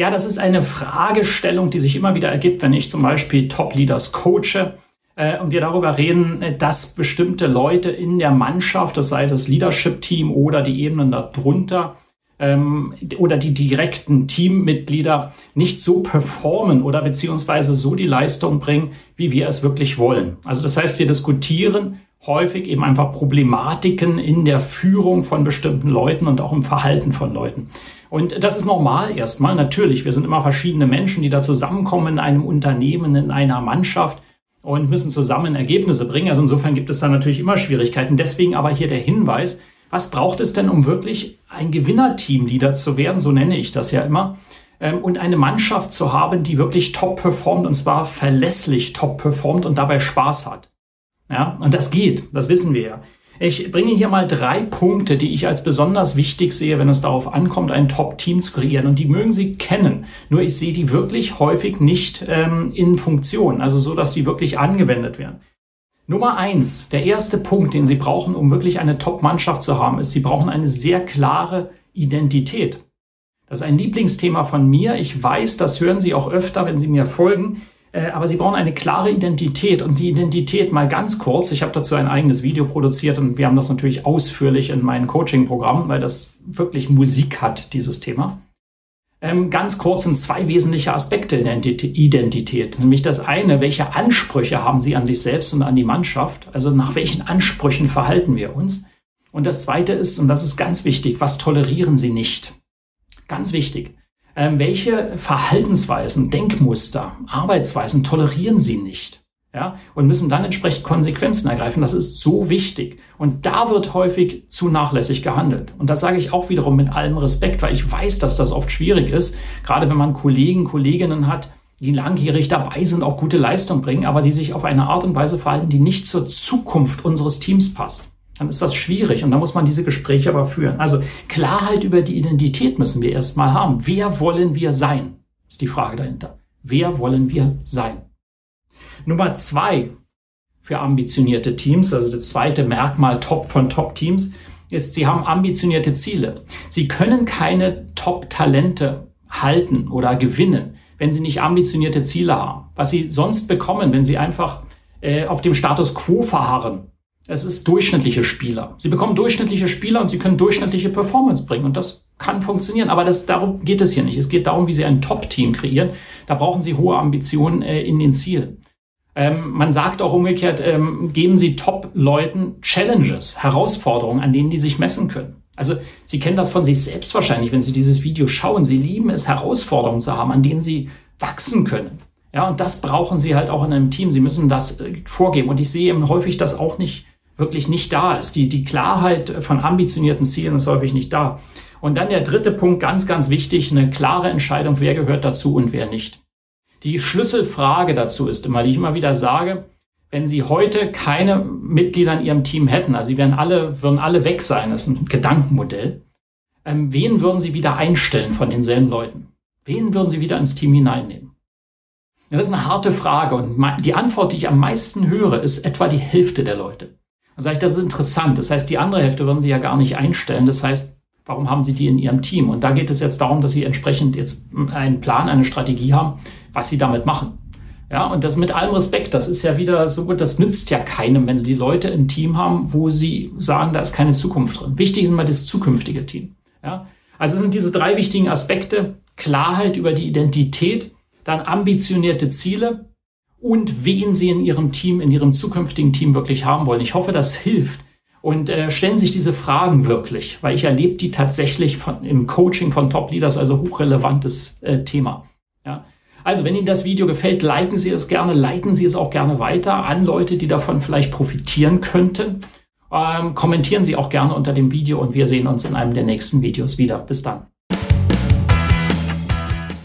Ja, das ist eine Fragestellung, die sich immer wieder ergibt, wenn ich zum Beispiel Top-Leaders coache äh, und wir darüber reden, äh, dass bestimmte Leute in der Mannschaft, das sei das Leadership-Team oder die Ebenen darunter, ähm, oder die direkten Teammitglieder nicht so performen oder beziehungsweise so die Leistung bringen, wie wir es wirklich wollen. Also das heißt, wir diskutieren häufig eben einfach Problematiken in der Führung von bestimmten Leuten und auch im Verhalten von Leuten. Und das ist normal erstmal. Natürlich, wir sind immer verschiedene Menschen, die da zusammenkommen in einem Unternehmen, in einer Mannschaft und müssen zusammen Ergebnisse bringen. Also insofern gibt es da natürlich immer Schwierigkeiten. Deswegen aber hier der Hinweis, was braucht es denn, um wirklich ein Gewinnerteamleader zu werden? So nenne ich das ja immer. Ähm, und eine Mannschaft zu haben, die wirklich top performt und zwar verlässlich top performt und dabei Spaß hat. Ja, und das geht, das wissen wir ja. Ich bringe hier mal drei Punkte, die ich als besonders wichtig sehe, wenn es darauf ankommt, ein Top-Team zu kreieren. Und die mögen Sie kennen. Nur ich sehe die wirklich häufig nicht ähm, in Funktion, also so, dass sie wirklich angewendet werden. Nummer eins, der erste Punkt, den Sie brauchen, um wirklich eine Top-Mannschaft zu haben, ist, Sie brauchen eine sehr klare Identität. Das ist ein Lieblingsthema von mir. Ich weiß, das hören Sie auch öfter, wenn Sie mir folgen. Äh, aber sie brauchen eine klare Identität und die Identität mal ganz kurz. Ich habe dazu ein eigenes Video produziert und wir haben das natürlich ausführlich in meinem Coaching-Programm, weil das wirklich Musik hat, dieses Thema. Ähm, ganz kurz sind zwei wesentliche Aspekte in der Identität. Nämlich das eine, welche Ansprüche haben Sie an sich selbst und an die Mannschaft? Also nach welchen Ansprüchen verhalten wir uns? Und das zweite ist, und das ist ganz wichtig, was tolerieren Sie nicht? Ganz wichtig. Ähm, welche Verhaltensweisen, Denkmuster, Arbeitsweisen tolerieren Sie nicht? Ja, und müssen dann entsprechend Konsequenzen ergreifen. Das ist so wichtig. Und da wird häufig zu nachlässig gehandelt. Und das sage ich auch wiederum mit allem Respekt, weil ich weiß, dass das oft schwierig ist. Gerade wenn man Kollegen, Kolleginnen hat, die langjährig dabei sind, auch gute Leistung bringen, aber die sich auf eine Art und Weise verhalten, die nicht zur Zukunft unseres Teams passt dann ist das schwierig und da muss man diese Gespräche aber führen. Also Klarheit über die Identität müssen wir erstmal haben. Wer wollen wir sein? Ist die Frage dahinter. Wer wollen wir sein? Nummer zwei für ambitionierte Teams, also das zweite Merkmal Top von Top-Teams, ist, sie haben ambitionierte Ziele. Sie können keine Top-Talente halten oder gewinnen, wenn sie nicht ambitionierte Ziele haben. Was sie sonst bekommen, wenn sie einfach äh, auf dem Status quo verharren, es ist durchschnittliche Spieler. Sie bekommen durchschnittliche Spieler und sie können durchschnittliche Performance bringen und das kann funktionieren. Aber das, darum geht es hier nicht. Es geht darum, wie Sie ein Top-Team kreieren. Da brauchen Sie hohe Ambitionen äh, in den Zielen. Ähm, man sagt auch umgekehrt, ähm, geben Sie Top-Leuten Challenges, Herausforderungen, an denen die sich messen können. Also Sie kennen das von sich selbst wahrscheinlich, wenn Sie dieses Video schauen. Sie lieben es, Herausforderungen zu haben, an denen Sie wachsen können. Ja, und das brauchen Sie halt auch in einem Team. Sie müssen das äh, vorgeben. Und ich sehe eben häufig das auch nicht wirklich nicht da ist. Die, die Klarheit von ambitionierten Zielen ist häufig nicht da. Und dann der dritte Punkt, ganz, ganz wichtig, eine klare Entscheidung, wer gehört dazu und wer nicht. Die Schlüsselfrage dazu ist immer, die ich immer wieder sage, wenn Sie heute keine Mitglieder in Ihrem Team hätten, also Sie wären alle, würden alle weg sein, das ist ein Gedankenmodell, ähm, wen würden Sie wieder einstellen von denselben Leuten? Wen würden Sie wieder ins Team hineinnehmen? Ja, das ist eine harte Frage und die Antwort, die ich am meisten höre, ist etwa die Hälfte der Leute. Dann sage ich, das ist interessant. Das heißt, die andere Hälfte würden Sie ja gar nicht einstellen. Das heißt, warum haben Sie die in Ihrem Team? Und da geht es jetzt darum, dass Sie entsprechend jetzt einen Plan, eine Strategie haben, was Sie damit machen. Ja, und das mit allem Respekt, das ist ja wieder so, gut, das nützt ja keinem, wenn die Leute ein Team haben, wo sie sagen, da ist keine Zukunft drin. Wichtig ist immer das zukünftige Team. Ja, also sind diese drei wichtigen Aspekte, Klarheit über die Identität, dann ambitionierte Ziele und wen sie in ihrem Team, in ihrem zukünftigen Team wirklich haben wollen. Ich hoffe, das hilft. Und äh, stellen sich diese Fragen wirklich, weil ich erlebe die tatsächlich von, im Coaching von Top Leaders, also hochrelevantes äh, Thema. Ja. Also, wenn Ihnen das Video gefällt, liken Sie es gerne, leiten Sie es auch gerne weiter an Leute, die davon vielleicht profitieren könnten. Ähm, kommentieren Sie auch gerne unter dem Video und wir sehen uns in einem der nächsten Videos wieder. Bis dann.